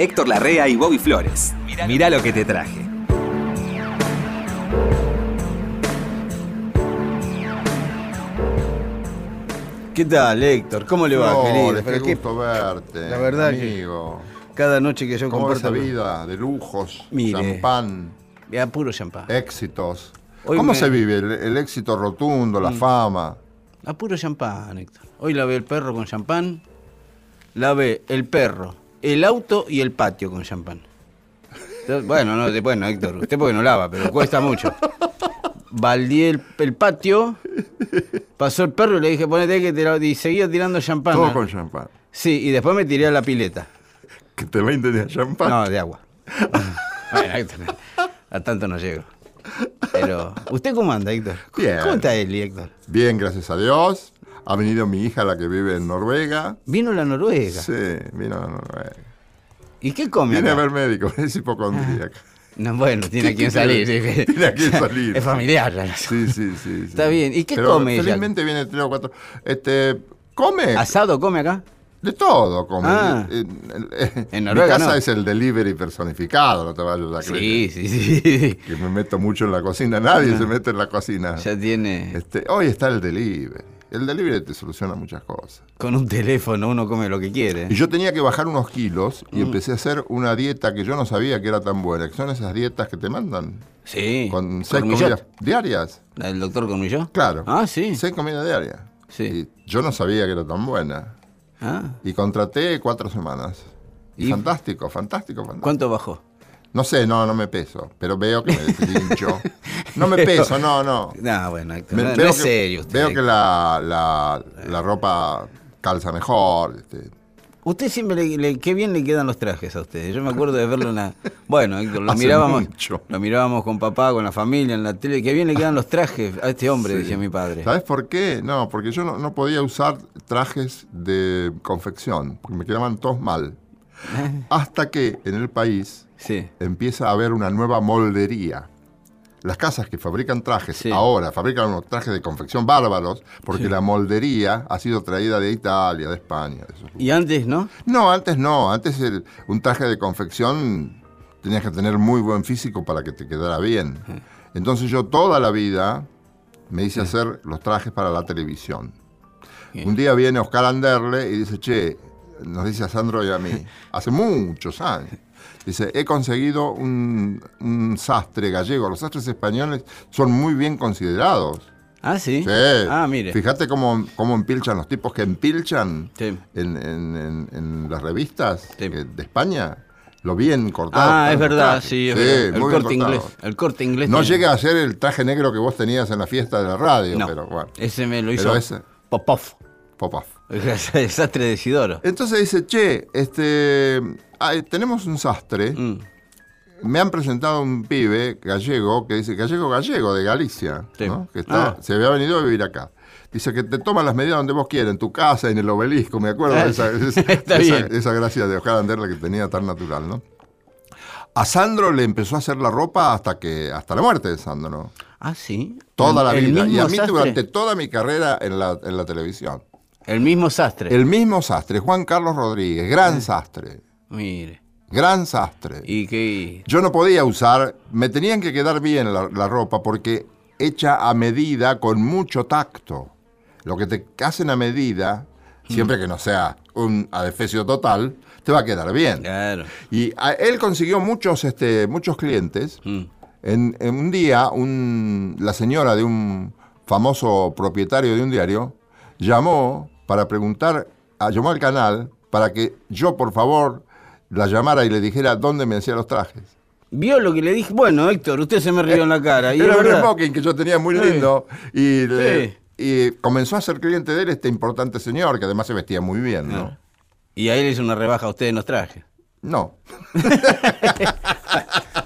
Héctor Larrea y Bobby Flores. Mirá lo que te traje. ¿Qué tal, Héctor? ¿Cómo le va, querido? qué Pero qué- gusto verte. La verdad que- amigo. Cada noche que yo ¿Cómo esa comparto... vida de lujos, Mire. champán, Ya, puro champán. éxitos? Hoy ¿Cómo me- se vive el, el éxito rotundo, la fama? A puro champán, Héctor. Hoy lavé el perro con champán. Lavé el perro, el auto y el patio con champán. Entonces, Bueno, no, después no, Héctor. Usted porque no lava, pero cuesta mucho. Baldí el, el patio, pasó el perro y le dije, ponete que tirar, y seguía tirando champán. Todo con champán. Sí, y después me tiré a la pileta. Que te 20 de champán. No, de agua. bueno, Héctor, a tanto no llego. Pero, ¿usted cómo anda, Héctor? Bien. ¿Cómo está Eli, Héctor? Bien, gracias a Dios. Ha venido mi hija, la que vive en Noruega. Vino la Noruega. Sí, vino a Noruega. ¿Y qué come Viene a ver médico, es hipocondríaca. No, bueno, tiene a ¿Qué quien salir. Tiene a quien salir. Es familiar. Sí, sí, sí. sí. Está bien. ¿Y qué Pero come ella? Felizmente viene tres o cuatro. Este, come ¿Asado come acá? de todo, come. Ah. En Noruega, Mi casa no. es el delivery personificado, no te vayas a creer. Sí, sí, sí. Que me meto mucho en la cocina, nadie se mete en la cocina. Ya tiene. Este, hoy está el delivery. El delivery te soluciona muchas cosas. Con un teléfono uno come lo que quiere. Y yo tenía que bajar unos kilos Mm. y empecé a hacer una dieta que yo no sabía que era tan buena, que son esas dietas que te mandan Sí. con seis Cormillot. comidas diarias. ¿La del doctor Cormillot? Claro. Ah, sí. Seis comidas diarias. Sí. Y yo no sabía que era tan buena. Ah. Y contraté cuatro semanas. Y, ¿Y? fantástico, fantástico, fantástico. ¿Cuánto bajó? No sé, no, no me peso, pero veo que me trincho. No me peso, no, no. No, bueno, Me- no, no veo es que, serio usted. Veo que la, la, la ropa calza mejor. este. Usted siempre le, le- qué bien le quedan los trajes a usted. Yo me acuerdo de verlo en la. Bueno, Héctor, lo Hace mirábamos. mucho. Lo mirábamos con papá, con la familia, en la tele. Qué bien le quedan los trajes a este hombre, Sí. decía mi padre. ¿Sabes por qué? No, porque yo no, no podía usar trajes de confección, porque me quedaban todos mal. Hasta que en el país Sí. empieza a haber una nueva moldería. Las casas que fabrican trajes Sí. ahora fabrican unos trajes de confección bárbaros porque la moldería ha sido traída de Italia, de España. de Y antes, ¿no? No, antes no. Antes el- un traje de confección tenías que tener muy buen físico para que te quedara bien. Entonces yo toda la vida me hice hacer los trajes para la televisión. Un día viene Oscar Anderle y dice, che, nos dice a Sandro y a mí, hace muchos años, dice, he conseguido un, un sastre gallego. Los sastres españoles son muy bien considerados. Ah, sí. Sí. Ah, mire. Fíjate cómo, cómo empilchan los tipos que empilchan Sí. en, en- en- en las revistas Sí. que- de España. Lo bien cortado. Ah, es verdad, sí, es verdad. El corte inglés. El corte inglés. No tiene- llega a ser el traje negro que vos tenías en la fiesta de la radio, No, pero bueno. ese me lo hizo ese- Popov. Popov. El desastre de Isidoro. Entonces dice, che, este, ay, tenemos un sastre. Mm. Me han presentado un pibe gallego que dice, gallego gallego de Galicia, Sí. ¿no? que está- Ah. se había venido a vivir acá. Dice que te toma las medidas donde vos quieras, en tu casa, en el obelisco, me acuerdo de esa, esa- está esa- bien. esa gracia de Oscar Anderle que tenía tan natural, ¿no? A Sandro le empezó a hacer la ropa hasta que hasta la muerte de Sandro. Ah, sí. Toda El- la vida. Y a mí sastre. durante toda mi carrera en la, en la televisión. El mismo sastre. El mismo sastre, Juan Carlos Rodríguez, gran sastre. Mire. Gran sastre. Y que. Yo no podía usar, me tenían que quedar bien la, la ropa porque hecha a medida con mucho tacto. Lo que te hacen a medida, siempre que no sea un adefesio total, te va a quedar bien. Claro. Y a- él consiguió muchos, este, muchos clientes. Mm. En, en un día, un- la señora de un famoso propietario de un diario llamó para preguntar, a- llamó al canal para que yo, por favor, la llamara y le dijera dónde me hacía los trajes. ¿Vio lo que le dije? Bueno, Héctor, usted se me rió en la cara. Y Era un smoking que yo tenía muy Sí. lindo y, le- Sí. y comenzó a ser cliente de él este importante señor que además se vestía muy bien, ¿no? Y ahí le hizo una rebaja a usted en los trajes. No.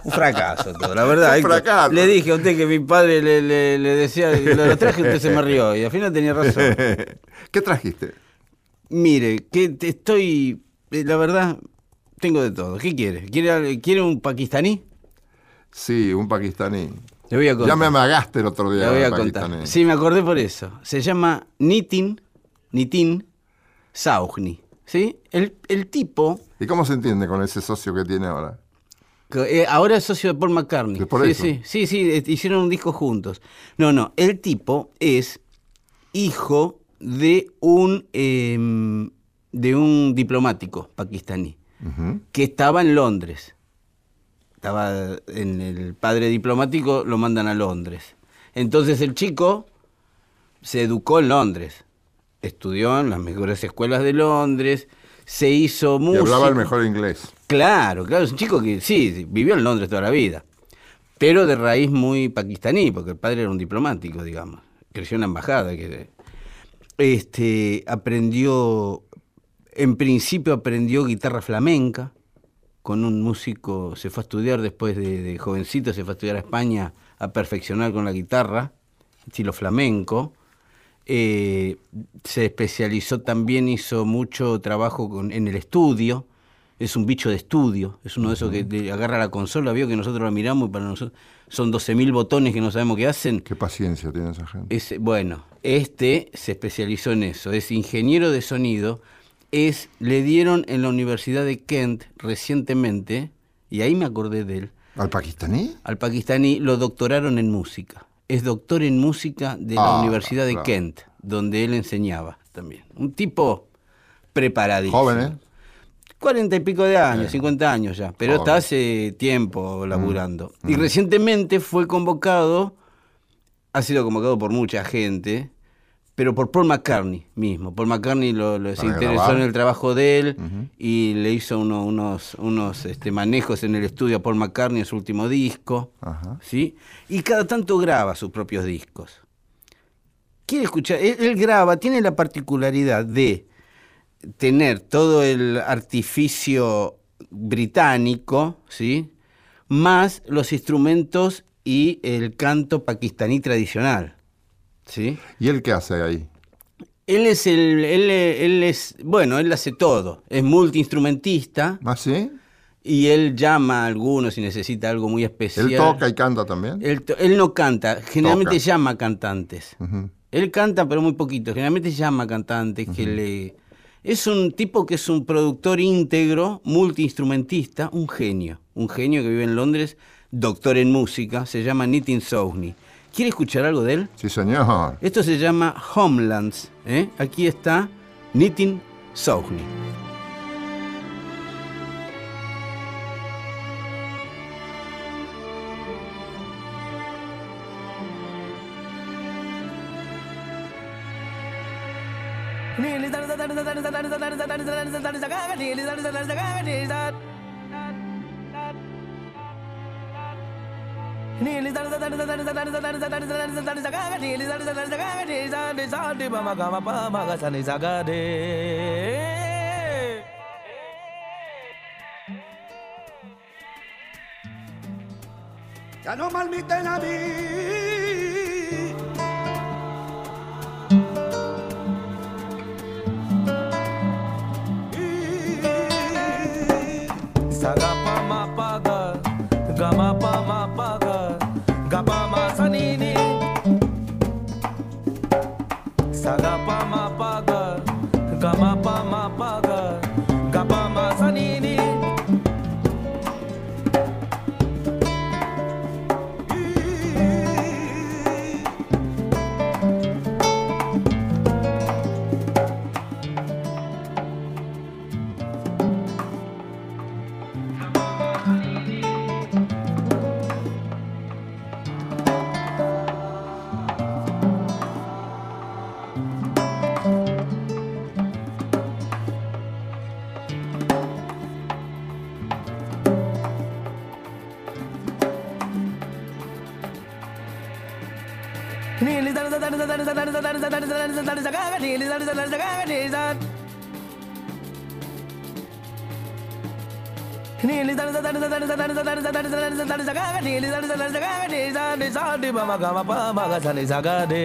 Un fracaso todo, la verdad. Un fracaso. Le dije a usted que mi padre le, le- le decía lo los trajes, usted se me rió. Y al final tenía razón. ¿Qué trajiste? Mire, que te estoy. eh, La verdad, tengo de todo. ¿Qué quiere? ¿Quiere, quiere un pakistaní? Sí, un pakistaní. Le voy a contar. Ya me amagaste el otro día. Le voy a contar. Sí, me acordé por eso. Se llama Nitin, Nitin Sauhni. ¿Sí? El, el tipo, ¿Y cómo se entiende con ese socio que tiene ahora? eh, ahora es socio de Paul McCartney. Por sí, eso. sí, sí, sí, eh, hicieron un disco juntos. No, no, el tipo es hijo de un, em, de un diplomático pakistaní que estaba en Londres. Estaba en el padre diplomático, lo mandan a Londres. Entonces el chico se educó en Londres. Estudió en las mejores escuelas de Londres, se hizo Y músico. hablaba el mejor inglés. Claro, claro, es un chico que sí, sí, vivió en Londres toda la vida, pero de raíz muy pakistaní, porque el padre era un diplomático, digamos. Creció en la embajada. Que, este, aprendió, en principio aprendió guitarra flamenca con un músico, se fue a estudiar después de, de jovencito, se fue a estudiar a España a perfeccionar con la guitarra, estilo flamenco. Eh, se especializó también, hizo mucho trabajo con- en el estudio. Es un bicho de estudio, es uno de esos que te agarra la consola, vio que nosotros la miramos y para nosotros son 12.000 botones que no sabemos qué hacen. Qué paciencia tiene esa gente. Es, bueno, este se especializó en eso, es ingeniero de sonido, es, le dieron en la Universidad de Kent recientemente, y ahí me acordé de él, ¿Al pakistaní? al pakistaní lo doctoraron en música. Es doctor en música de la Ah, Universidad de claro. Kent, donde él enseñaba también. Un tipo preparadísimo. Joven, ¿eh? Cuarenta y pico de años, 50 años ya, pero Joven. está hace tiempo laburando. Mm. Y recientemente fue convocado, ha sido convocado por mucha gente, pero por Paul McCartney mismo. Paul McCartney lo, lo- se Para interesó grabar. en el trabajo de él y le hizo uno- unos, unos este, manejos en el estudio a Paul McCartney en su último disco. Ajá. ¿sí? Y cada tanto graba sus propios discos. Quiere escuchar, él, él graba, tiene la particularidad de tener todo el artificio británico, ¿sí? Más los instrumentos y el canto pakistaní tradicional, ¿sí? ¿Y él qué hace ahí? Él es el, él, él es, bueno, él hace todo, es multiinstrumentista ¿Ah, sí? y él llama a algunos si necesita algo muy especial. ¿Él toca y canta también? Él, no canta, generalmente Toca. llama cantantes. Él canta, pero muy poquito. Generalmente llama cantantes que le. Es un tipo que es un productor íntegro, multiinstrumentista, un genio. Un genio que vive en Londres, doctor en música, se llama Nitin Sohni. ¿Quiere escuchar algo de él? Sí, señor. Esto se llama Homelands. ¿eh? Aquí está Nitin Sohni. Ya no malmiten a mí. Saga pa ma pa Sagade.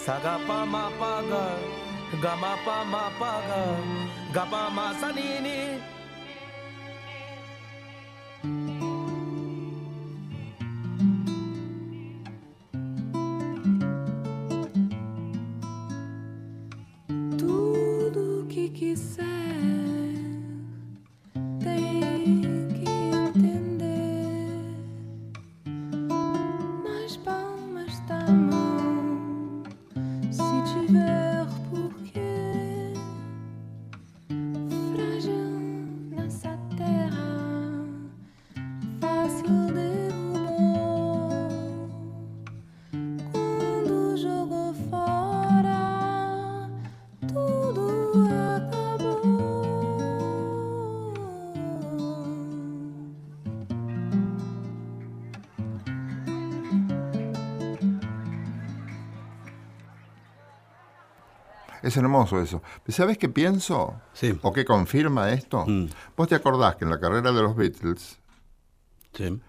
Sagapa mapaga, gamapa mapaga, gapa masanini. Es hermoso eso. ¿Sabes qué pienso? Sí. ¿O qué confirma esto? Mm. Vos te acordás que en la carrera de los Beatles, Sí.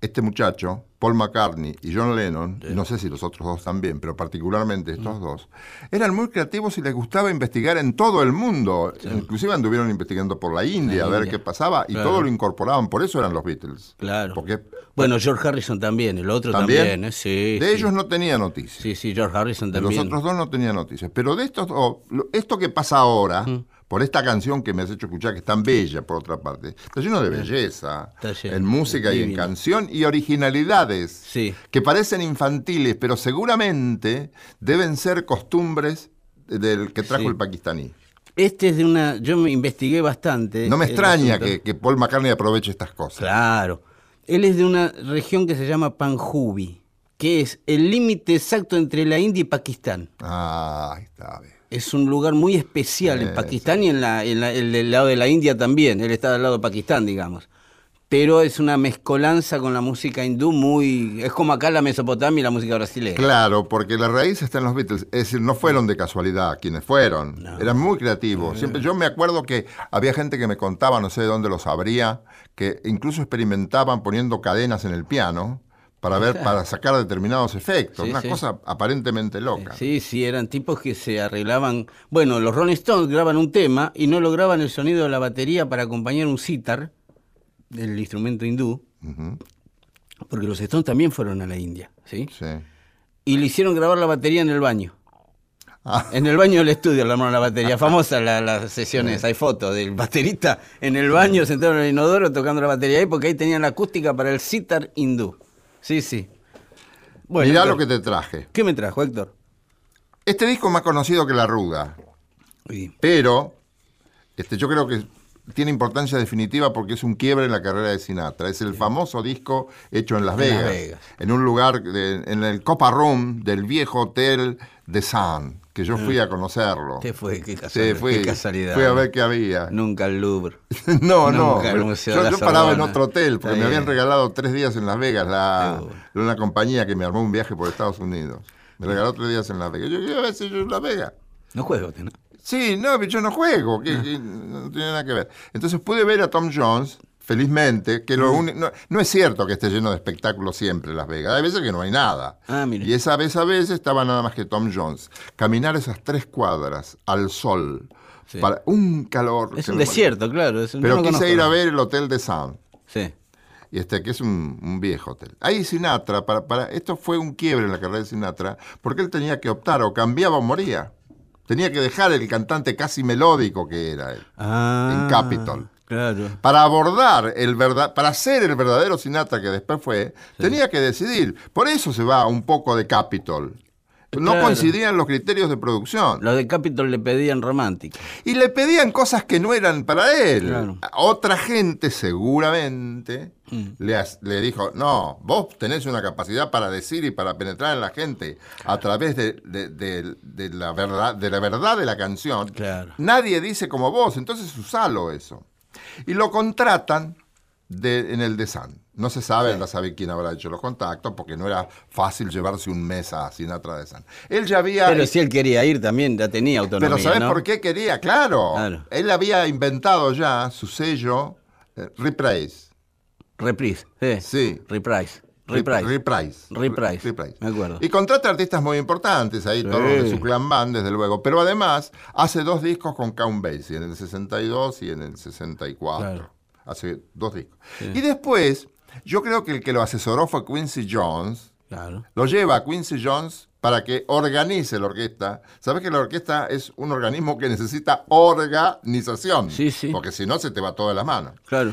este muchacho, Paul McCartney y John Lennon, y no sé si los otros dos también, pero particularmente estos dos, eran muy creativos y les gustaba investigar en todo el mundo. Inclusive anduvieron investigando por la India La a ver India. qué pasaba y Claro. todo lo incorporaban. Por eso eran los Beatles. Claro. Porque Bueno, George Harrison también, el otro también, también, ¿eh? Sí. de sí. ellos no tenía noticias. Sí, sí, George Harrison De los también. otros dos no tenía noticias. Pero de estos dos, lo- esto que pasa ahora, por esta canción que me has hecho escuchar, que es tan bella por otra parte, está lleno de belleza, Está lleno, en música y en canción, y originalidades Sí. que parecen infantiles, pero seguramente deben ser costumbres del que trajo Sí. el pakistaní. Este es de una. Yo me investigué bastante. No me extraña que Paul McCartney aproveche estas cosas. Claro. Él es de una región que se llama Panjubi, que es el límite exacto entre la India y Pakistán. Ah, ahí está. bien. Es un lugar muy especial en Pakistán y en, la, en la- el del lado de la India también. Él está del lado de Pakistán, digamos. Pero es una mezcolanza con la música hindú muy... Es como acá la Mesopotamia y la música brasileña. Claro, porque la raíz está en los Beatles. Es decir, no fueron de casualidad quienes fueron. Eran muy creativos. Siempre, yo me acuerdo que había gente que me contaba, no sé de dónde lo sabría, que incluso experimentaban poniendo cadenas en el piano para ver, para sacar determinados efectos. Sí, Una sí. cosa aparentemente loca. Sí, sí, eran tipos que se arreglaban. Bueno, los Rolling Stones graban un tema y no lograban el sonido de la batería para acompañar un sitar, el instrumento hindú, porque los Stones también fueron a la India, ¿sí? sí. Y le hicieron grabar la batería en el baño. Ah. En el baño del estudio le la batería. Famosa la- las sesiones, hay fotos del baterista en el baño sentado en el inodoro tocando la batería ahí porque ahí tenían la acústica para el sitar hindú. Sí, sí. Bueno, Mirá Héctor, lo que te traje. ¿Qué me trajo, Héctor? Este disco es más conocido que La Ruda, pero este, yo creo que tiene importancia definitiva porque es un quiebre en la carrera de Sinatra. Es el famoso disco hecho en Las En Las Vegas, Vegas. en un lugar, de- en el Copa Room del viejo hotel de Sun, que yo fui a conocerlo. ¿Qué fue? Qué Sí, casualidad. fui, qué casualidad. fui a ver qué había. Nunca el Louvre. No, no. El Museo yo de yo paraba en otro hotel porque me habían regalado tres días en Las Vegas, la, una compañía que me armó un viaje por Estados Unidos. Me regaló tres días en Las Vegas. Yo quiero ver si yo en Las Vegas. No juego, ¿no? Sí, no, yo no juego, que, que no tiene nada que ver. Entonces pude ver a Tom Jones, felizmente, que Mm. lo uni- no, no es cierto que esté lleno de espectáculos siempre Las Vegas, hay veces que no hay nada. Ah, mire. Y esa vez a veces estaba nada más que Tom Jones. Caminar esas tres cuadras al sol, Sí. para un calor. Es un desierto, claro. es un- Pero no quise conozco ir a ver el Hotel de Sound. Sí. Y este, que es un, un viejo hotel. Ahí Sinatra, para, para, esto fue un quiebre en la carrera de Sinatra, porque él tenía que optar, o cambiaba o moría. Tenía que dejar el cantante casi melódico que era él, Ah, en Capitol. Claro. Para abordar el verdad, para ser el verdadero Sinatra que después fue, tenía que decidir. Por eso se va un poco de Capitol. No Claro. coincidían los criterios de producción. Los de Capitol le pedían romántica. Y le pedían cosas que no eran para él. Claro. Otra gente seguramente Mm. le, dijo, no, vos tenés una capacidad para decir y para penetrar en la gente a través de, de- de- de la, verdad, de la verdad de la canción. Claro. Nadie dice como vos, entonces usalo eso. Y lo contratan en el de Sun. No se sabe, no sabe quién habrá hecho los contactos, porque no era fácil llevarse un mes a Sinatra de Sun. Él ya había... Pero si él quería ir también, ya tenía autonomía. Pero ¿sabes ¿no? por qué quería? Claro. Claro. Él había inventado ya su sello eh, Reprise. Reprise. Sí. Sí. Reprise. Reprise. Reprise. Reprise, Reprise. me acuerdo. Y contrata artistas muy importantes, ahí Sí. todos de su clan band, desde luego. Pero además hace dos discos con Count Basie, en el 62 y en el 64. Claro. Hace dos discos. Y después, yo creo que el que lo asesoró fue Quincy Jones. Claro. Lo lleva a Quincy Jones para que organice la orquesta. ¿Sabes que la orquesta es un organismo que necesita organización? Sí, sí. Porque si no, se te va todo de las manos. Claro.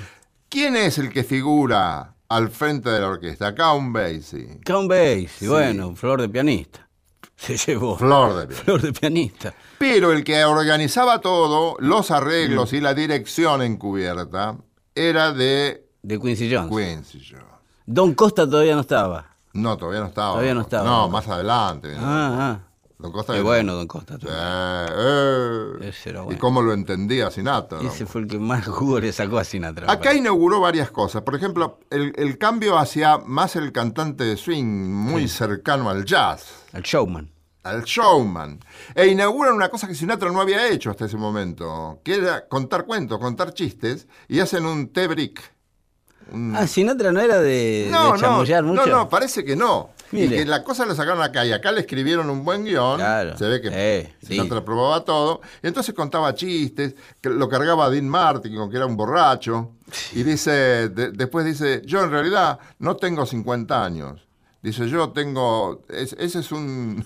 ¿Quién es el que figura al frente de la orquesta? Count Basie. Count Basie, bueno, flor de pianista. Se llevó. Flor de piel. Flor de pianista. Pero el que organizaba todo, los arreglos y la dirección encubierta, era de De Quincy Jones. Quincy Jones. Don Costa todavía no estaba. No, todavía no estaba. Todavía no estaba. No, más adelante. Ah, Don. Costa Qué bueno, Don Costa. Eh. Ese era Y bueno. cómo lo entendía Sinatra. Ese fue el que más jugo le sacó a Sinatra. Acá inauguró varias cosas. Por ejemplo, el, el cambio hacia más el cantante de swing, muy cercano al jazz, El showman. al showman. E inauguran una cosa que Sinatra no había hecho hasta ese momento, que era contar cuentos, contar chistes, y hacen un té brick. Ah, Sinatra no era de. No, de no, chamullar no, mucho. no, parece que no. Y que la cosa la sacaron acá y acá le escribieron un buen guion. Claro. Se ve que Eh, sí. Sinatra probaba todo. Y entonces contaba chistes, que lo cargaba Dean Martin, con que era un borracho. Y dice, de- después dice, yo en realidad no tengo 50 años. Dice, yo tengo, es- ese es un...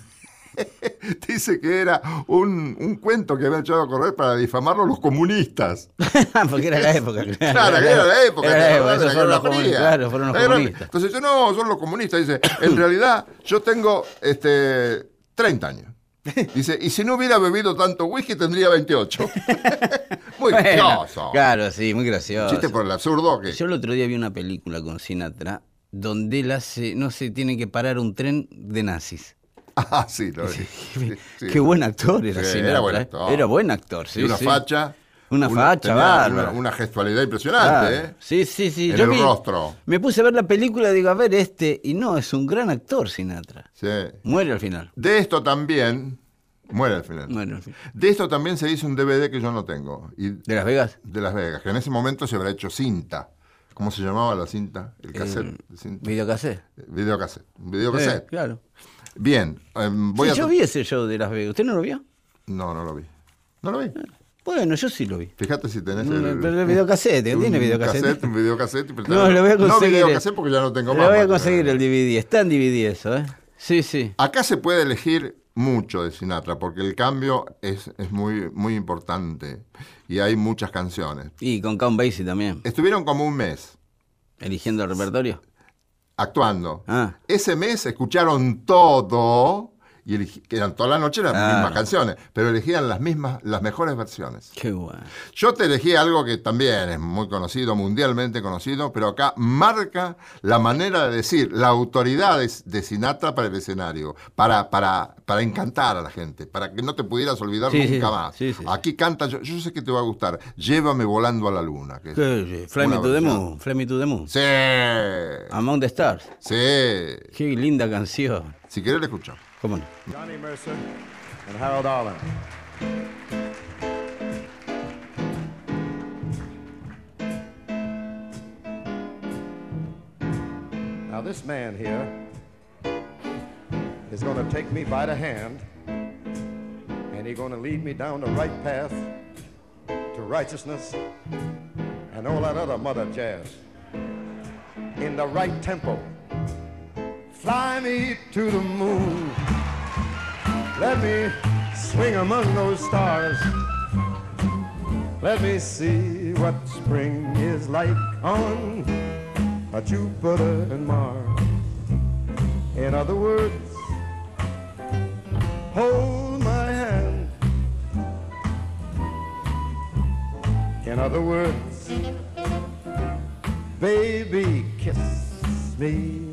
dice que era un, un cuento que habían echado a correr para difamarlo los comunistas. Porque era la época. Claro, Claro, que era la época. Era ¿te la época, la fueron Guerra los comunistas. Fría? Claro, fueron los La Guerra- comunistas. Entonces dice, no, son los comunistas. Dice, en realidad yo tengo este, 30 años. Dice, y si no hubiera bebido tanto whisky tendría 28. Muy Bueno, gracioso. Claro, sí, muy gracioso. Chiste por el absurdo que... Yo el otro día vi una película con Sinatra donde él hace, no sé, tiene que parar un tren de nazis. Ah, sí, lo vi. Sí, sí. Qué buen actor era Sí, Sinatra. era buen ¿eh? actor. Era buen actor, sí. y una sí. facha. Una facha, bárbara. Una, una gestualidad impresionante, Claro. ¿eh? Sí, sí, sí. En Yo el vi- rostro. Me puse a ver la película y digo, a ver, este. Y no, es un gran actor Sinatra. Sí. Muere al final. De esto también... Muere al final. Muere al final. De esto también se hizo un DVD que yo no tengo. Y ¿De Las Vegas? de Las Vegas, que en ese momento se habrá hecho cinta. ¿Cómo se llamaba la cinta? El cassette. Eh, de cinta. ¿Videocassette? Videocassette. Eh, Videocassette. claro. Bien. em, voy Sí, a... yo vi ese show de Las Vegas. ¿Usted no lo vio? No, no lo vi. No lo vi. Bueno, yo sí lo vi. Fíjate si tenés No, el... pero el videocassette, ¿tiene videocassette? cassette, un videocassette. pero No, le voy a No conseguir. videocassette porque ya no tengo más. voy a conseguir el DVD. Está en DVD eso, ¿eh? Sí, sí. Acá se puede elegir mucho de Sinatra porque el cambio es, es muy, muy importante y hay muchas canciones. Y con Count Basie también. Estuvieron como un mes Eligiendo el repertorio. Actuando. Ah. Ese mes escucharon todo y elegi- que eran toda la noche las mismas canciones, pero elegían las mismas, las mejores versiones. Qué bueno. Yo te elegí algo que también es muy conocido, mundialmente conocido, pero acá marca la manera de decir, la autoridad de, de Sinatra para el escenario, para, para, para encantar a la gente, para que no te pudieras olvidar Sí, nunca sí, más. sí. Aquí canta, yo, yo sé que te va a gustar, Llévame volando a la luna. que es. Fly me to the moon. Fly me to the moon. Sí, Among the Stars. sí. Qué linda canción. Si querés la escuchamos. ¿Cómo no? Johnny Mercer and Harold Arlen. Now, this man here is going to take me by the hand and he's going to lead me down the right path to righteousness and all that other mother jazz in the right tempo. Fly me to the moon. Let me swing among those stars. Let me see what spring is like on a Jupiter and Mars. In other words, hold my hand. In other words, baby, kiss me.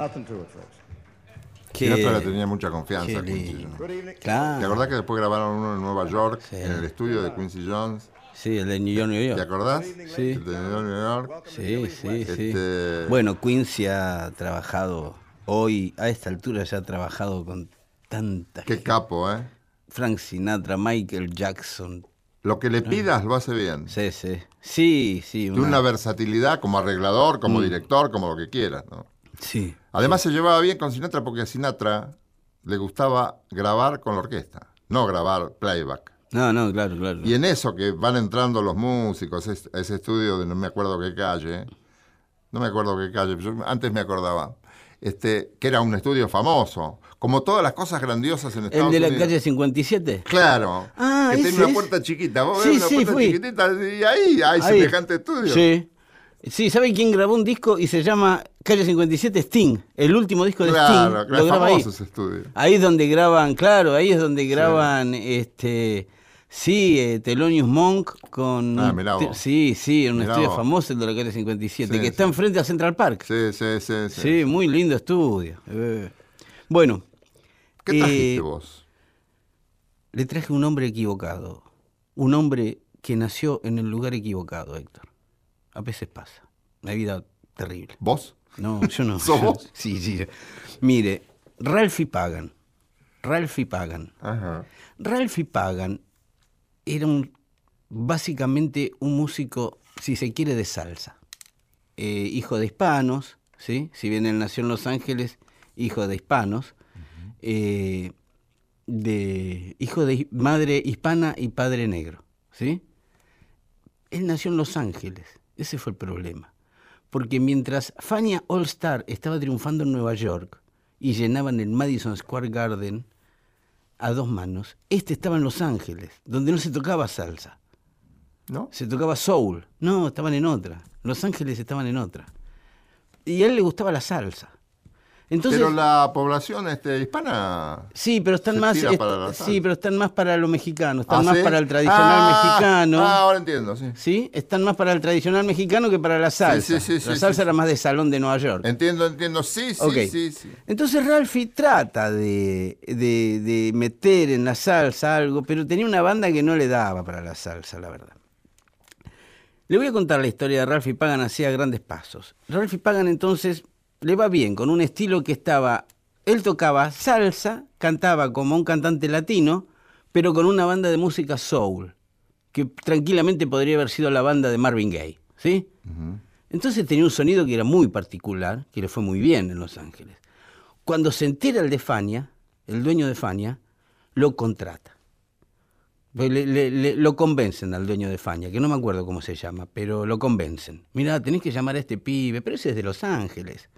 Nothing to it, folks. Qué- Sinatra le tenía mucha confianza. a Quincy. Jones. Evening. ¿Te Claro. acordás que después grabaron uno en Nueva York, Sí. en el estudio de Quincy Jones? Sí, el de New York, New ¿Te acordás? Sí. El de New York. Sí, sí, sí. Este- Bueno, Quincy ha trabajado hoy, a esta altura ya ha trabajado con tanta Qué gente. capo, ¿eh? Frank Sinatra, Michael Jackson. Lo que le pidas lo hace bien. Sí, sí. Sí, sí. De una versatilidad como arreglador, como director, como lo que quieras, ¿no? Sí. Además se llevaba bien con Sinatra porque a Sinatra le gustaba grabar con la orquesta, no grabar playback. No, no, claro, claro. Y en eso que van entrando los músicos, ese estudio de no me acuerdo qué calle, no me acuerdo qué calle, yo antes me acordaba, este, que era un estudio famoso, como todas las cosas grandiosas en ¿El Estados de la Unidos. calle 57? Claro, Ah, que tiene una puerta chiquita, vos Sí, ves una sí, puerta fui. chiquitita y ahí hay Ahí. semejante estudio. Sí. Sí, ¿sabe quién grabó un disco y se llama Calle 57 Sting? El último disco de Claro, Sting. claro, lo graba ahí. estudio. Ahí es donde graban, claro, ahí es donde graban, este, sí, eh, Monk con... Ah, mirá vos. Sí, sí, un Mirá estudio vos. famoso, el de la calle 57, Sí, que está sí. enfrente a Central Park. Sí, Sí, sí, sí. sí. muy lindo estudio. Eh, Bueno, ¿Qué trajiste eh, vos? le traje un hombre equivocado, un hombre que nació en el lugar equivocado, Héctor. A veces pasa, una vida terrible. ¿Vos? No, yo no. ¿Sos vos? Sí, sí. Mire, Ralphie Pagan. Ralphie Pagan. Ajá. Ralphie Pagan era un, básicamente un músico, si se quiere, de salsa. Eh, hijo de hispanos, ¿sí? Si bien él nació en Los Ángeles, hijo de hispanos. eh, de, hijo de madre hispana y padre negro, ¿sí? Él nació en Los Ángeles, ese fue el problema. Porque mientras Fania All Star estaba triunfando en Nueva York y llenaban el Madison Square Garden a dos manos, este estaba en Los Ángeles, donde no se tocaba salsa, ¿No? se tocaba soul. No, estaban en otra. Los Ángeles estaban en otra. Y a él le gustaba la salsa. Entonces, Pero la población este, hispana. Sí, pero están más est- la sí, salsa. pero están más para lo mexicano, están ¿Ah, más sí? para el tradicional Ah, mexicano. Ah, ahora entiendo, sí. Sí, están más para el tradicional mexicano que para la salsa. sí, sí, la sí, salsa sí. era más de salón de Nueva York. Entiendo, entiendo. Sí, sí, sí. Entonces Ralphie trata de, de- de meter en la salsa algo, pero tenía una banda que no le daba para la salsa, la verdad. Le voy a contar la historia de Ralphie Pagan así a grandes pasos. Ralphie Pagan entonces le va bien con un estilo que estaba, él tocaba salsa, cantaba como un cantante latino, pero con una banda de música soul, que tranquilamente podría haber sido la banda de Marvin Gaye, ¿sí? Entonces tenía un sonido que era muy particular, que le fue muy bien en Los Ángeles. Cuando se entera el de Fania, el dueño de Fania, lo contrata. Le- le- le- lo convencen al dueño de Fania, que no me acuerdo cómo se llama, pero lo convencen. Mira, tenés que llamar a este pibe, pero ese es de Los Ángeles.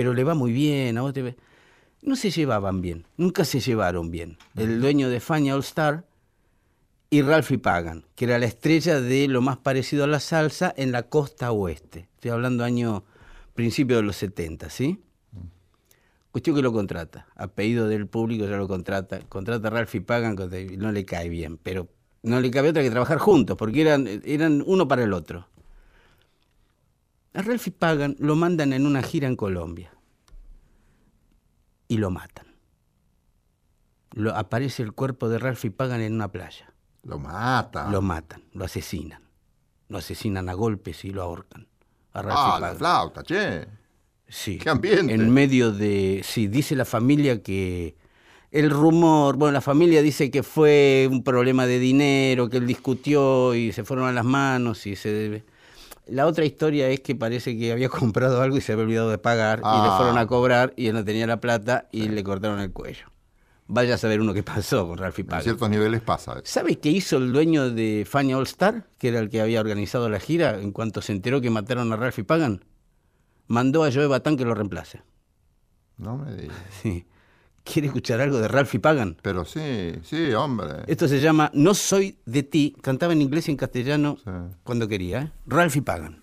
Pero le va muy bien, a vos te ve- No se llevaban bien, nunca se llevaron bien. El dueño de Fania All Star y Ralphie Pagan, que era la estrella de lo más parecido a la salsa en la costa oeste. Estoy hablando año principios de los 70, ¿sí? Cuestión que lo contrata. A pedido del público ya lo contrata. Contrata a Ralphie Pagan, no le cae bien, pero no le cabe otra que trabajar juntos, porque eran, eran uno para el otro. A Ralphie Pagan lo mandan en una gira en Colombia y lo matan. Lo, aparece el cuerpo de Ralphie Pagan en una playa. Lo mata. Lo matan, lo asesinan. Lo asesinan a golpes y lo ahorcan. A Ralphie Ah, la Pagan. flauta, che. Sí. Qué ambiente. En medio de. Sí, dice la familia que. El rumor, bueno, la familia dice que fue un problema de dinero, que él discutió y se fueron a las manos y se. La otra historia es que parece que había comprado algo y se había olvidado de pagar y le Ah. fueron a cobrar y él no tenía la plata y le cortaron el cuello. Vaya a saber uno qué pasó con Ralphie En Pagan. ciertos niveles pasa. eso. ¿Sabes qué hizo el dueño de Fania All Star, que era el que había organizado la gira, en cuanto se enteró que mataron a Ralphie Pagan? Mandó a Joe Batán que lo reemplace. No me digas. Sí. ¿Quiere escuchar algo de Ralphie Pagan? Pero sí, sí, hombre. Esto se llama No soy de ti. Cantaba en inglés y en castellano Sí. cuando quería. ¿eh? Ralphie Pagan.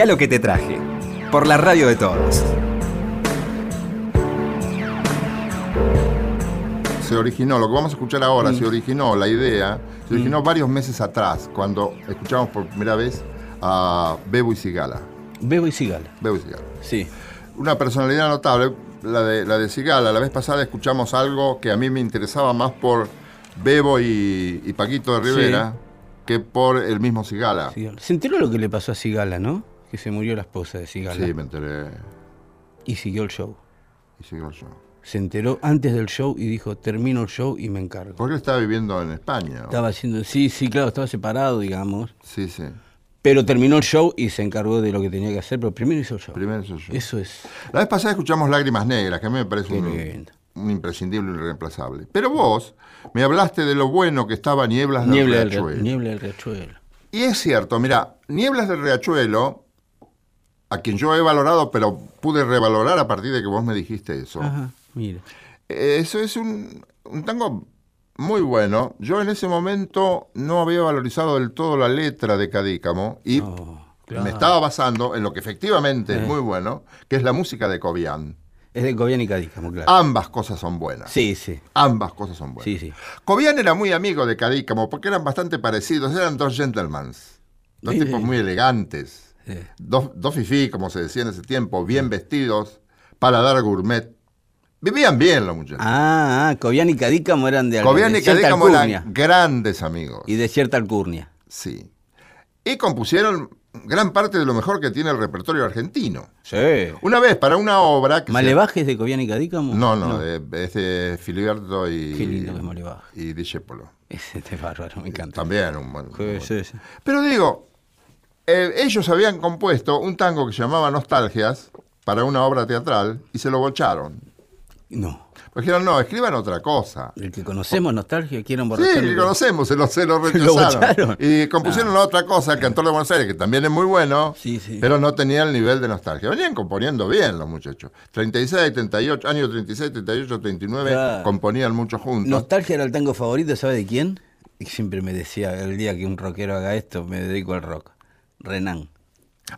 Mirá lo que te traje. Por la radio de todos. Se originó, lo que vamos a escuchar ahora, se originó la idea, se originó varios meses atrás, cuando escuchamos por primera vez a Bebo y Sigala. Bebo y Cigala. Bebo y Sigala. Sí. Una personalidad notable, la de, la de Sigala. La vez pasada escuchamos algo que a mí me interesaba más por Bebo y, y Paquito de Rivera que por el mismo Sigala. Se enteró lo que le pasó a Cigala, ¿no? Que se murió la esposa de Cigala. Sí, me enteré. Y siguió el show. Y siguió el show. Se enteró antes del show y dijo, termino el show y me encargo. Porque él estaba viviendo en España. Estaba haciendo, sí, sí, claro, estaba separado, digamos. Sí, sí. Pero terminó el show y se encargó de lo que tenía que hacer, pero primero hizo el show. Primero hizo el show. Eso es. La vez pasada escuchamos Lágrimas Negras, que a mí me parece un, un imprescindible y irreemplazable. Pero vos me hablaste de lo bueno que estaba Nieblas del Niebla del, Riachuelo. Ri- Niebla del Riachuelo. Y es cierto, mira, Nieblas del Riachuelo, a quien yo he valorado, pero pude revalorar a partir de que vos me dijiste eso. Ajá, mira. Eh, Eso es un, un tango muy bueno. Yo en ese momento no había valorizado del todo la letra de Cadícamo y Oh, claro. me estaba basando en lo que efectivamente Eh. es muy bueno, que es la música de Cobian. Es de Cobian y Cadícamo, claro. Ambas cosas son buenas. Sí, sí. Ambas cosas son buenas. Sí, sí. Cobian era muy amigo de Cadícamo porque eran bastante parecidos, eran dos gentlemen, dos Sí. tipos muy elegantes, Sí. dos, dos fifí, como se decía en ese tiempo, bien vestidos, para dar gourmet. Vivían bien los muchachos. Ah, ah, Cobian y Cadícamo eran de, Cobian y Cadícamo eran grandes amigos. Y de cierta alcurnia. Sí. Y compusieron gran parte de lo mejor que tiene el repertorio argentino. Sí. Una vez, para una obra que ¿Malevajes de Cobian y Cadícamo? No, no, es de Filiberto y, Qué lindo que es Malevaje. y Discepolo. Ese es bárbaro, me encanta. También un buen... Sí, sí, sí. Pero digo, eh, ellos habían compuesto un tango que se llamaba Nostalgias para una obra teatral y se lo bocharon. No. Pues dijeron, no, escriban otra cosa. El que conocemos, Nostalgia, quiero Sí, emborracharme que con- conocemos, se lo, se lo rechazaron. y compusieron otra cosa, el cantor de Buenos Aires, que también es muy bueno, Sí, sí. pero no tenía el nivel de nostalgia. Venían componiendo bien los muchachos. 36, 38, años 36, 38, 39, Claro. componían mucho juntos. Nostalgia era el tango favorito, ¿sabe de quién? Y siempre me decía, el día que un rockero haga esto, me dedico al rock. Renan.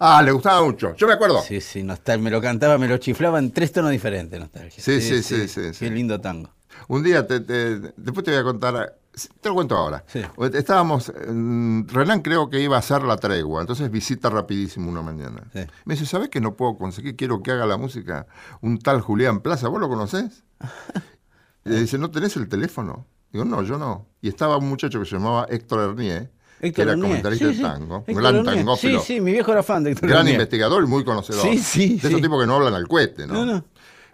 Ah, le gustaba mucho. Yo me acuerdo. Sí, sí, Nostalgia. Me lo cantaba, me lo chiflaba en tres tonos diferentes, Nostalgia. Sí, sí, sí, sí, Qué lindo tango. Un día, te- te- después te voy a contar, te lo cuento ahora. Sí. Estábamos, Renan creo que iba a hacer la tregua, entonces visita rapidísimo una mañana. Sí. Me dice, ¿sabes que no puedo conseguir? Quiero que haga la música un tal Julián Plaza, ¿vos lo conocés? le dice, ¿no tenés el teléfono? Digo, no, yo no. Y estaba un muchacho que se llamaba Héctor Hernier, que Héctor era Hernier, comentarista sí, de sí. tango, Héctor gran tangófilo. Sí, sí, mi viejo era fan de Héctor gran investigador y muy conocedor. Sí, sí, De esos sí. tipos que no hablan al cohete, ¿no? No, no.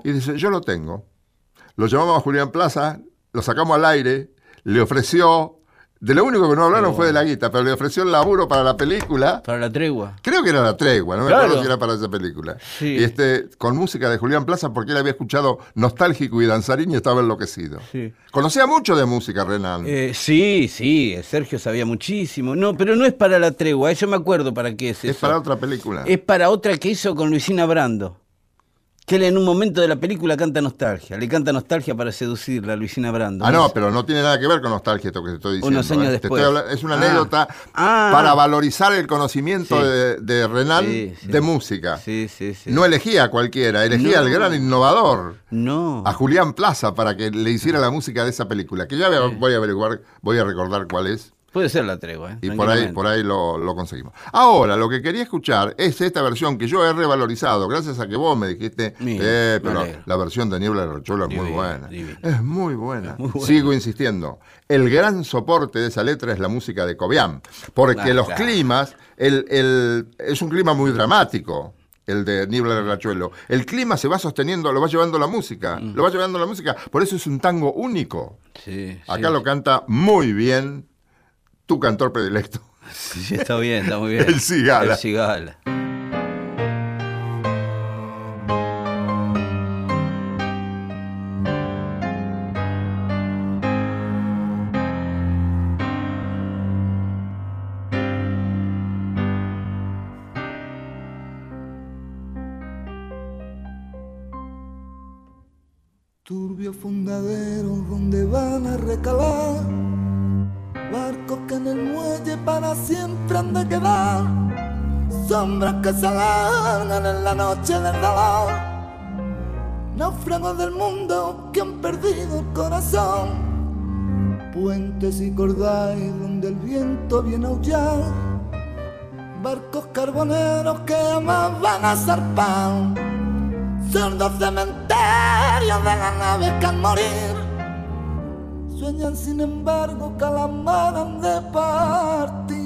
Y dice, yo lo tengo. Lo llamamos a Julián Plaza, lo sacamos al aire, le ofreció, de lo único que no hablaron fue de la guita, pero le ofreció el laburo para la película. Para la tregua. Creo que era la tregua, no me acuerdo si era para esa película. Sí. Y este, con música de Julián Plaza, porque él había escuchado Nostálgico y Danzarín y estaba enloquecido. Sí. Conocía mucho de música, Renan. Eh, sí, sí, Sergio sabía muchísimo. No, pero no es para la tregua, eso me acuerdo para qué es es eso. para otra película. Es para otra que hizo con Luisina Brando. Que él en un momento de la película canta nostalgia. Le canta nostalgia para seducirla a Luisina Brando. Ah, no, pero no tiene nada que ver con nostalgia esto que te estoy diciendo. Unos años ¿eh? Después. es una Ah. anécdota Ah. para valorizar el conocimiento Sí. de, de Renan Sí, sí. de música. Sí, sí, sí. No elegía a cualquiera, elegía No. al gran innovador, No. a Julián Plaza, para que le hiciera la música de esa película, que ya voy a averiguar, voy a recordar cuál es. Puede ser la tregua, ¿eh? Y por ahí, por ahí lo, lo conseguimos. Ahora, lo que quería escuchar es esta versión que yo he revalorizado, gracias a que vos me dijiste, Mira, eh, pero la versión de Niebla de Rochuelo es muy buena. Es muy buena. Muy buena. Sigo insistiendo. El gran soporte de esa letra es la música de Cobian, porque los claro. climas, el, el- es un clima muy dramático. El de Niebla de Rachuelo. El clima se va sosteniendo, lo va llevando la música. Mm. Lo va llevando la música. Por eso es un tango único. Sí, Acá sí. lo canta muy bien tu cantor predilecto. Sí, está bien, está muy bien. El Cigala. El Cigala. Para siempre han de quedar, sombras que se alargan en la noche del dolor, náufragos del mundo que han perdido el corazón, puentes y cordales donde el viento viene a aullar, barcos carboneros que jamás van a zarpar. Sordos cementerios de las naves que al morir sueñan sin embargo que de partir.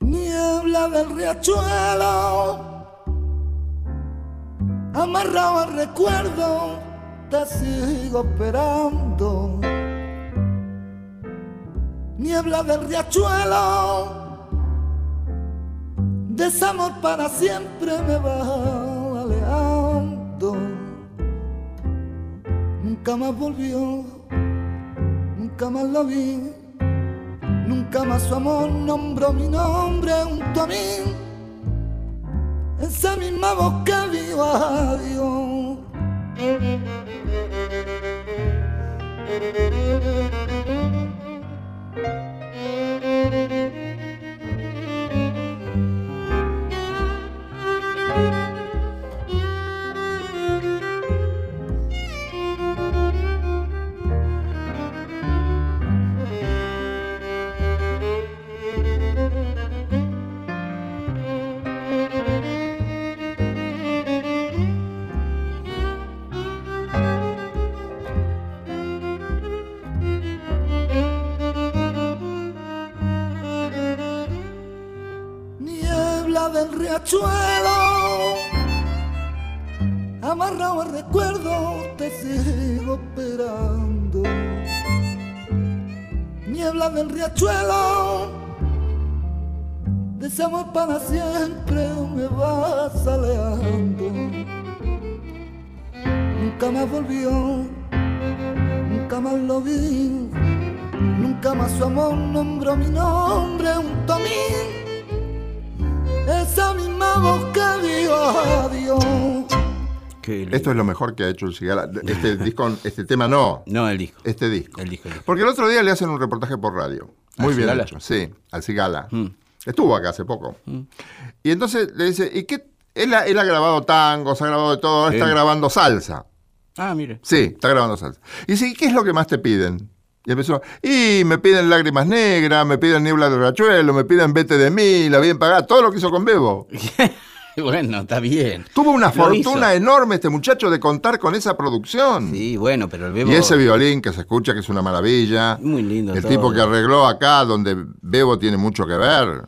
Niebla del riachuelo, amarrado al recuerdo, te sigo esperando. Niebla del riachuelo desamor para siempre me va Nunca más volvió, nunca más lo vi, nunca más su amor nombró mi nombre junto a mí. Esa misma que vio a Dios. Riachuelo. Amarrado al recuerdo, te sigo esperando. Niebla del riachuelo, deseamos para siempre, me vas aleando. Nunca más volvió, nunca más lo vi, nunca más su amor nombró mi nombre a mí. Esa misma voz que adiós. Qué lindo. Esto es lo mejor que ha hecho el Cigala. Este disco, este tema no, No, el disco. este disco. El disco, el disco. Porque el otro día le hacen un reportaje por radio. ¿Al Muy bien Cigala? hecho. Sí, al Cigala. Mm. Estuvo acá hace poco. Y entonces le dice, ¿y qué? Él ha, él ha grabado tangos, ha grabado de todo, ahora está grabando salsa. Ah, mire. Sí, está grabando salsa. Y dice, ¿y qué es lo que más te piden? Y empezó, y me piden lágrimas negras, me piden niebla de rachuelo, me piden vete de mí, la bien pagada, todo lo que hizo con Bebo. bueno, está bien. Tuvo una Lo fortuna hizo. enorme este muchacho de contar con esa producción. Sí, bueno, pero el Bebo... Y ese violín que se escucha, que es una maravilla. Muy lindo El todo. tipo que arregló acá, donde Bebo tiene mucho que ver.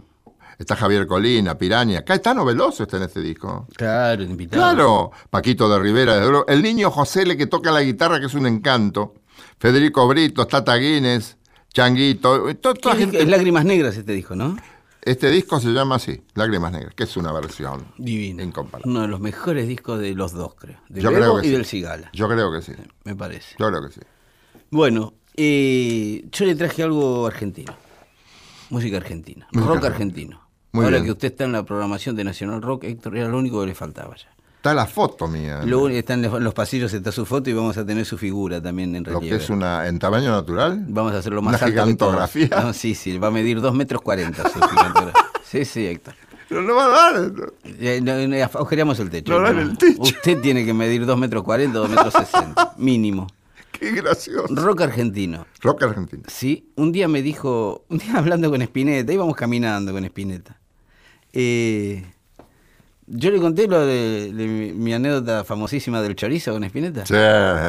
Está Javier Colina, Piraña. Caetano Veloso está en este disco. Claro, invitado. Claro. Paquito de Rivera. El niño José Le que toca la guitarra, que es un encanto. Federico Brito, Tata Guinness, Changuito. to- toda ¿Qué gente-? Es Lágrimas Negras este disco, ¿no? Este disco se llama así, Lágrimas Negras, que es una versión Divino. incomparable. Uno de los mejores discos de los dos, creo. De Yo creo que y sí. del Cigala, Yo creo que sí. me parece. Yo creo que sí. Bueno, eh, yo le traje algo argentino. Música argentina. Música rock argentina. argentino. Muy Ahora bien. que usted está en la programación de Nacional Rock, Héctor, era lo único que le faltaba ya. Está la foto mía. Lo único que está en los- pasillos está su foto y vamos a tener su figura también en Lo relieve. que es una en tamaño natural. Vamos a hacerlo más Una alto que gigantografía. No, sí, sí, va a medir 2 metros 40 su. Sí, sí, Héctor. Pero no va a dar. Eh, no, no, agujereamos el techo. No el techo. Usted tiene que medir 2 metros 40, 2 metros 60, mínimo. Qué gracioso. Rock argentino. Rock argentino. Sí, un día me dijo, un día hablando con Spinetta, íbamos caminando con Spinetta. Eh, yo le conté lo de, de mi, mi anécdota famosísima del chorizo con Spinetta. Sí.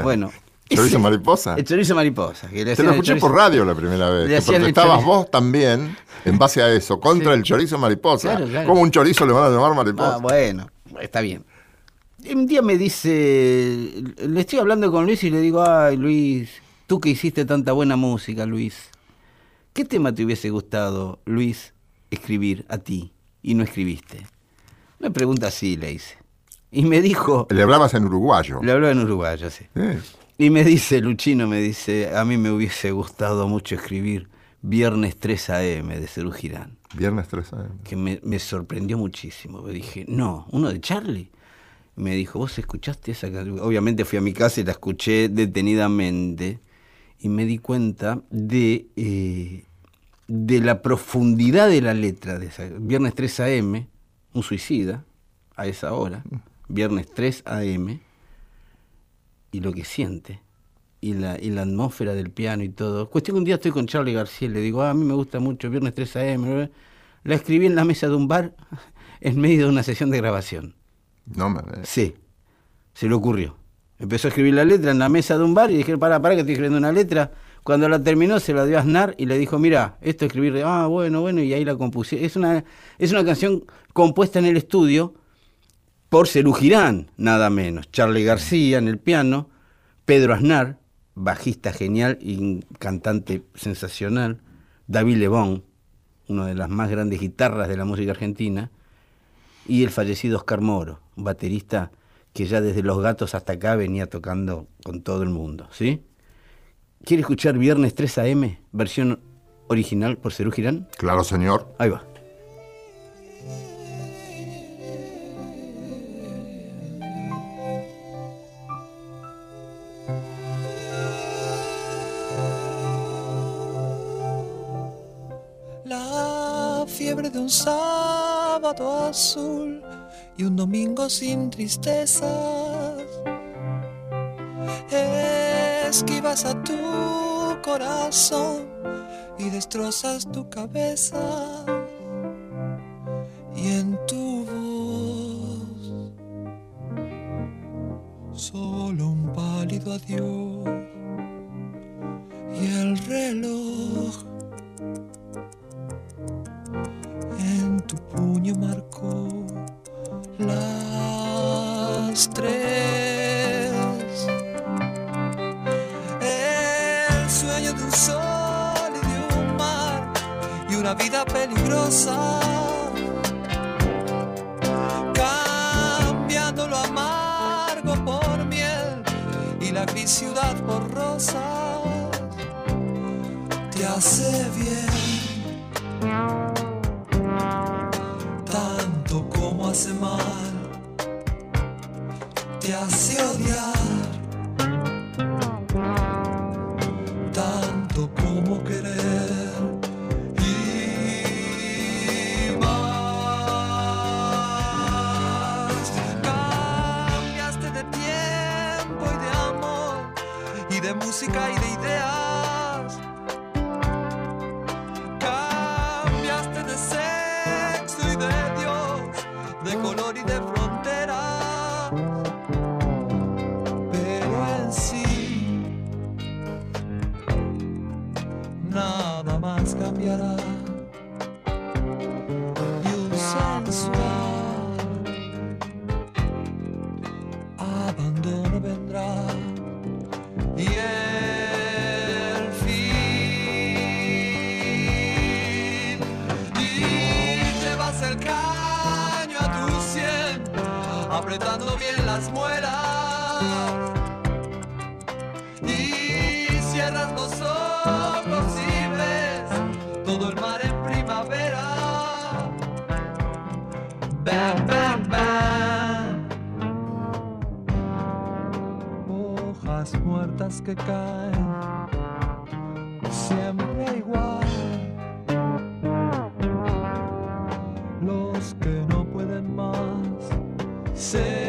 Bueno. Chorizo mariposa. El chorizo mariposa. que le Te lo escuché por radio la primera Le vez. Que hacían el protestabas vos también en base a eso, contra Sí. el chorizo mariposa. Claro, claro. ¿Cómo un chorizo le van a llamar mariposa? Ah, bueno, está bien. Un día me dice, le estoy hablando con Luis y le digo, ay Luis, tú que hiciste tanta buena música, Luis, ¿qué tema te hubiese gustado, Luis, escribir a ti y no escribiste? Una pregunta así le hice. Y me dijo, Le hablabas en uruguayo. le habló en uruguayo, sí. Y me dice, Luchino me dice, a mí me hubiese gustado mucho escribir Viernes 3 AM de Cerú Girán Viernes 3 a.m. que me, me sorprendió muchísimo. Dije, no, uno de Charlie. Me dijo, ¿vos escuchaste esa canción? Obviamente fui a mi casa y la escuché detenidamente y me di cuenta de, eh, de la profundidad de la letra de esa. Viernes 3 AM, un suicida, a esa hora, viernes 3 AM, y lo que siente. Y la, y la atmósfera del piano y todo. Cuestión que un día estoy con Charlie García y le digo, ah, a mí me gusta mucho, viernes 3 AM. La escribí en la mesa de un bar en medio de una sesión de grabación. No me Sí, se le ocurrió. Empezó a escribir la letra en la mesa de un bar y dije, para, para que estoy escribiendo una letra. Cuando la terminó se la dio a Aznar y le dijo, mira, esto es escribir, ah, bueno, bueno, y ahí la compuse. Es una, es una canción compuesta en el estudio por Cerú Girán, nada menos. Charlie García en el piano, Pedro Aznar, bajista genial y cantante sensacional, David Lebón, una de las más grandes guitarras de la música argentina, y el fallecido Oscar Moro, baterista que ya desde Los Gatos hasta acá venía tocando con todo el mundo, ¿sí? ¿Quiere escuchar Viernes 3 AM, versión original por Cerú Girán? Claro, señor. Ahí va. La fiebre de un sábado azul y un domingo sin tristezas esquivas a tu corazón y destrozas tu cabeza y en tu voz solo un pálido adiós y el reloj en tu puño marcó las tres. de un sol y de un mar y una vida peligrosa. Cambiando lo amargo por miel y la gris ciudad por rosa. Te hace bien. Tanto como hace mal. Te hace odiar. Música y Hojas muertas que caen, siempre igual. Los que no pueden más se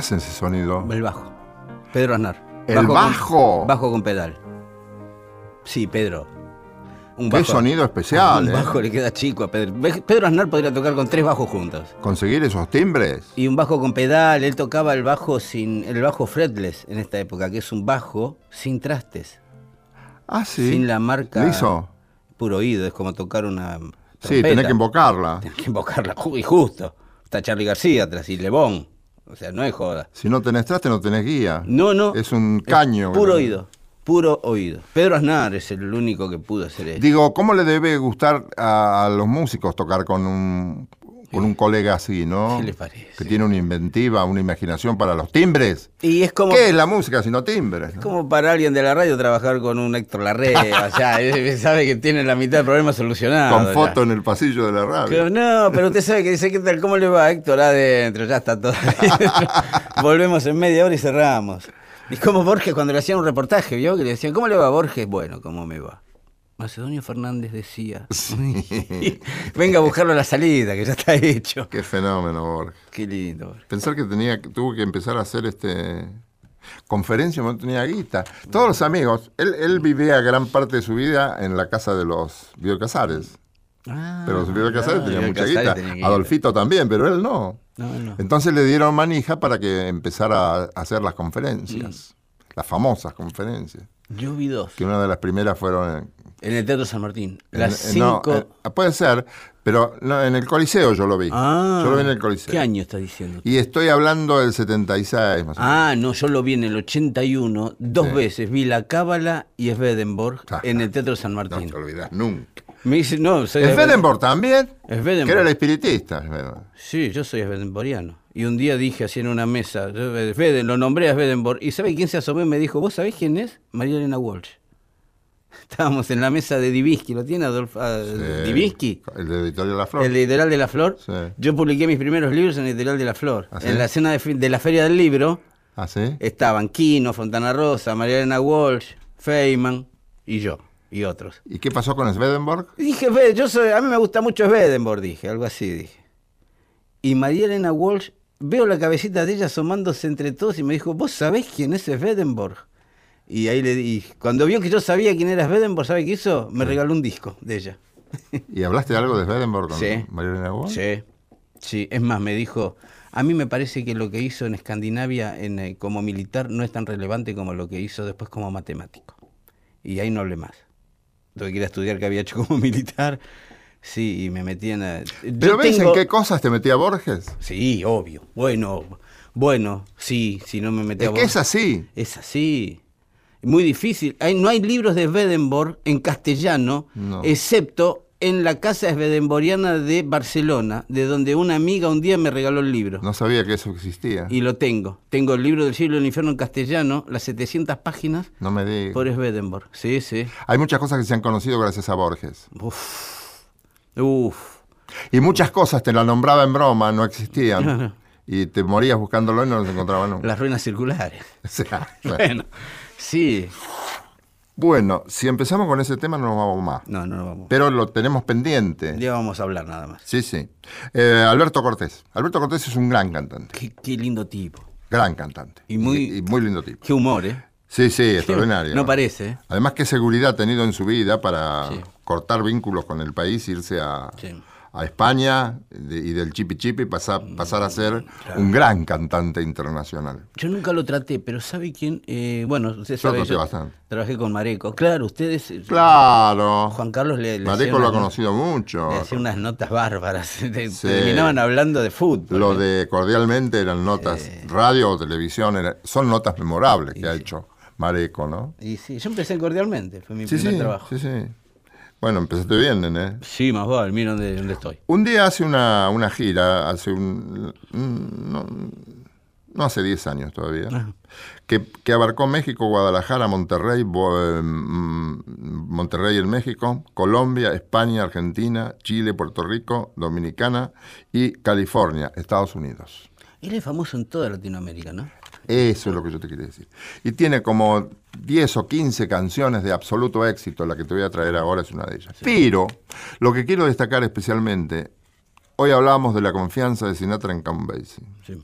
hacen ese sonido? El bajo. Pedro Aznar. ¿El con- bajo? bajo con pedal. Sí, Pedro. Un Qué sonido especial, Un ¿eh? bajo le queda chico a Pedro. Pedro Aznar podría tocar con tres bajos juntos. Conseguir esos timbres. Y un bajo con pedal, él tocaba el bajo sin el bajo fretless en esta época, que es un bajo sin trastes, Ah, sí. sin la marca Liso. puro oído, es como tocar una Sí, tenés que invocarla. Tenés que invocarla y justo. Está Charlie García atrás y Lebón. O sea, no es joda. Si no tenés traste, no tenés guía. No, no. Es un caño. Puro ¿verdad? oído. Puro oído. Pedro Aznar es el único que pudo hacer eso. Digo, ¿cómo le debe gustar a los músicos tocar con un, con un colega así, no? ¿Qué les parece? Que tiene una inventiva, una imaginación para los timbres. Y es como, ¿Qué es la música sino timbres? no? como para alguien de la radio trabajar con un Héctor Larrea. sea, él sabe que tiene la mitad del problema solucionado. Con ya. foto en el pasillo de la radio. Pero no, pero usted sabe que dice, ¿qué tal? ¿Cómo le va Héctor adentro? Ya está todo. Volvemos en media hora y cerramos. Y como Borges cuando le hacían un reportaje, ¿vio? Que le decían, ¿cómo le va Borges? Bueno, ¿cómo me va? Macedonio Fernández decía, venga a buscarlo a la salida, que ya está hecho. Qué fenómeno, Borges. Qué lindo. Borges. Pensar que tenía, tuvo que empezar a hacer este conferencia, no tenía guita. Todos los amigos, él, él vivía gran parte de su vida en la casa de los Casares. Ah, Pero los Casares claro, tenían mucha guita. tenía. Adolfito también, pero él no. No, no. Entonces le dieron manija para que empezara a hacer las conferencias, Mm. las famosas conferencias, Yo vi dos. que una de las primeras fueron en, el Teatro San Martín. Las en- no, cinco. en- puede ser, pero no, en el Coliseo yo lo vi. ah, yo lo vi en el Coliseo. ¿Qué año estás diciendo? Y estoy hablando del 76 más o menos. Ah, no, yo lo vi en el 81, dos Sí. veces. Vi La Cábala y Swedenborg Ah, en el Teatro San No Martín. te olvidas nunca. Me dice, no, soy de- Swedenborg también, Swedenborg. que era el espiritista. Sí, yo soy Swedenborgiano. Y un día dije así en una mesa, yo, eh, Sweden- lo nombré a Swedenborg. ¿Y sabe quién se asomó y me dijo, vos sabés quién es? María Elena Walsh. Estábamos en la mesa de Divisky, ¿lo tiene Adolfo? ah, Sí. Divisky? El de Editorial La Flor. El editorial de la Flor. Sí. Yo publiqué mis primeros libros en el editorial de la Flor. ¿Ah, sí? En la escena de, de la Feria del Libro ¿Ah, estaban Quino, Fontana Rosa, María Elena Walsh, Feynman y yo, y otros. ¿Y qué pasó con Swedenborg? Dije, "Ve, yo soy, a mí me gusta mucho Swedenborg, dije, algo así dije. Y María Elena Walsh, veo la cabecita de ella asomándose entre todos y me dijo, ¿vos sabés quién es Swedenborg? Y ahí le di, cuando vio que yo sabía quién era Swedenborg, ¿sabe qué hizo? Me regaló un disco de ella. ¿Y hablaste algo de Swedenborg con Sí. María? Sí, sí. Es más, me dijo, a mí me parece que lo que hizo en Escandinavia en, eh, como militar no es tan relevante como lo que hizo después como matemático. Y ahí no hablé más. Tuve que ir a estudiar que había hecho como militar. Sí, y me metí en... eh, ¿Pero yo ves tengo- en qué cosas te metía Borges? Sí, obvio. Bueno, bueno, sí, si no me metía... Es que es así. Es así. Muy difícil. Hay, no hay libros de Swedenborg en castellano, No. excepto en la casa swedenborgiana de Barcelona, de donde una amiga un día me regaló el libro. No sabía que eso existía. Y lo tengo. Tengo el libro del cielo y el infierno en castellano, las 700 páginas, No me digas. por Swedenborg. Sí, sí. Hay muchas cosas que se han conocido gracias a Borges. Uf. Uf. Y muchas cosas te la nombraba en broma, no existían. Y te morías buscándolo y no los encontraba nunca. Las ruinas circulares. O sea, Bueno, sí. bueno, si empezamos con ese tema no nos vamos más. No, no, no vamos. Pero lo tenemos pendiente. Ya vamos a hablar nada más. Sí, sí. Eh, Alberto Cortés. Alberto Cortés es un gran cantante. Qué, qué lindo tipo. Gran cantante. Y muy- y muy lindo tipo. Qué humor, ¿eh? Sí, sí, extraordinario. No parece, ¿eh? Además, qué seguridad ha tenido en su vida para Sí. cortar vínculos con el país, irse a, Sí. A España de- y del chipi chipi pasar, pasar a ser un gran cantante internacional. Yo nunca lo traté, pero ¿sabe quién? Eh, bueno, usted Yo sabe, bastante. trabajé con Mareco. Claro, ustedes... eh, Claro. Juan Carlos le, Mareco lo ha conocido mucho. Le hacía unas notas bárbaras. Sí. Terminaban hablando de fútbol. Lo ¿eh? de cordialmente eran notas, radio o televisión, era- son notas memorables que ha hecho Mareco, ¿no? Y sí, yo empecé cordialmente, fue mi Sí, primer trabajo. sí, sí. Bueno, empezaste bien, nene. Sí, más vale, mira dónde, dónde estoy. Un día hace una, una gira, hace un... no, no hace 10 años todavía, Ajá. que, que abarcó México, Guadalajara, Monterrey, Bo- eh, mm, Monterrey en México, Colombia, España, Argentina, Chile, Puerto Rico, Dominicana y California, Estados Unidos. Él es famoso en toda Latinoamérica, ¿no? Eso es lo que yo te quería decir. Y tiene como 10 o 15 canciones de absoluto éxito, la que te voy a traer ahora es una de ellas. Pero lo que quiero destacar especialmente, hoy hablábamos de la confianza de Sinatra en Count Basie. Sí.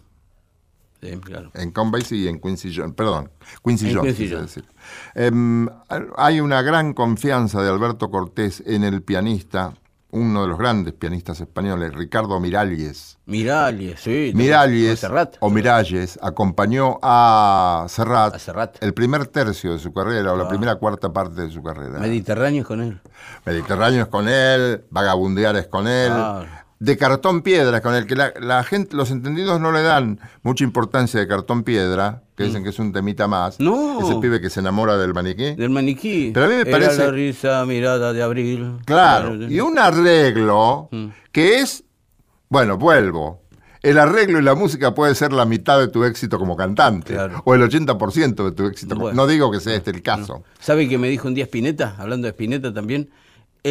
Sí, claro. En Count Basie y en Quincy Jones, perdón, Quincy En Jones, Quincy Jones. decir. Em, hay una gran confianza de Alberto Cortés en el pianista, uno de los grandes pianistas españoles, Ricardo Miralles. Miralles, sí. Miralles Serrat. o Miralles acompañó a Serrat, A Serrat. el primer tercio de su carrera o la Ah. primera cuarta parte de su carrera. Mediterráneos con él. Mediterráneo es con él, Vagabundear es con él. De cartón piedra con él, que la, la gente, los entendidos no le dan mucha importancia de cartón piedra, que dicen que es un temita más. Mm. No. Ese pibe que se enamora del maniquí. Del maniquí. Pero a mí me Era parece- la risa mirada de abril. Claro, y un arreglo Mm. que es, bueno, vuelvo. El arreglo y la música puede ser la mitad de tu éxito como cantante, Claro. o el 80% de tu éxito. Bueno. no digo que sea este el caso. ¿Sabe que me dijo un día Spinetta? Hablando de Spinetta también.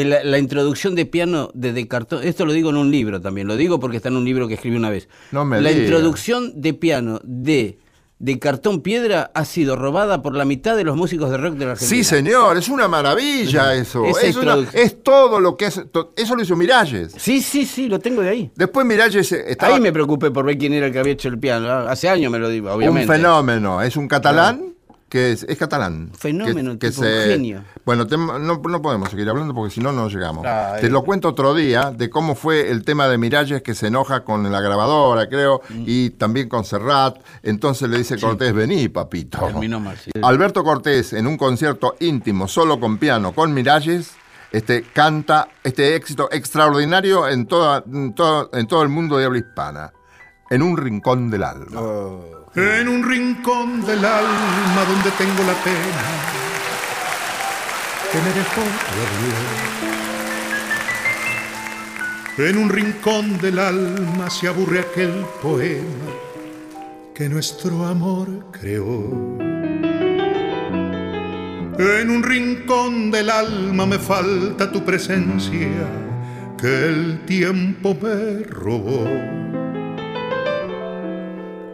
La introducción de piano de, de cartón. Esto lo digo en un libro también. Lo digo porque está en un libro que escribí una vez. No me la diga. introducción de piano de, de cartón piedra ha sido robada por la mitad de los músicos de rock de la Argentina. Sí, señor, es una maravilla eso. Es, una- introducción. es todo lo que es. to- Eso lo hizo Miralles. Sí, sí, sí, lo tengo de ahí. Después Miralles eh, estaba Ahí me preocupé por ver quién era el que había hecho el piano. Ah, Hace años me lo digo, obviamente. un fenómeno. Es un catalán que es, es catalán. Fenómeno, tipo un genio. Bueno, te- no, no podemos seguir hablando porque si no, no llegamos. Ay. Te lo cuento otro día de cómo fue el tema de Miralles que se enoja con la grabadora, creo, Mm. y también con Serrat. Entonces le dice Cortés, vení, papito. Terminó mal, sí. Alberto Cortés, en un concierto íntimo, solo con piano, con Miralles, este, canta este éxito extraordinario en, toda, en, todo, en todo el mundo de habla hispana. En un rincón del alma. En un rincón del alma donde tengo la pena que me dejó dormir. En un rincón del alma se aburre aquel poema que nuestro amor creó. En un rincón del alma me falta tu presencia que el tiempo me robó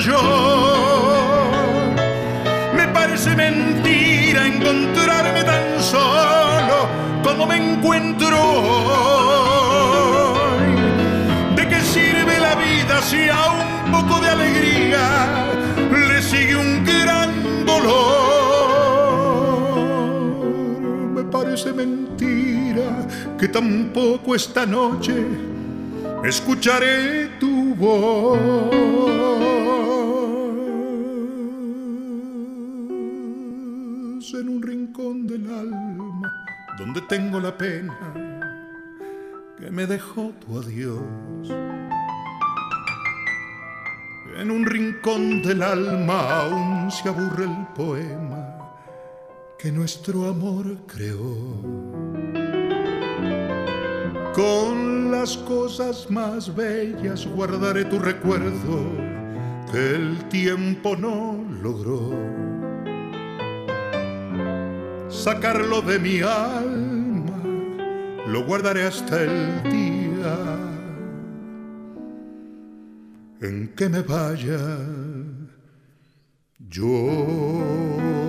yo. Me parece mentira encontrarme tan solo como me encuentro hoy. ¿De qué sirve la vida si a un poco de alegría le sigue un gran dolor? Me parece mentira que tampoco esta noche escucharé tu voz rincón del alma donde tengo la pena que me dejó tu adiós. En un rincón del alma aún se aburre el poema que nuestro amor creó. Con las cosas más bellas guardaré tu recuerdo que el tiempo no logró. Sacarlo de mi alma, lo guardaré hasta el día en que me vaya yo.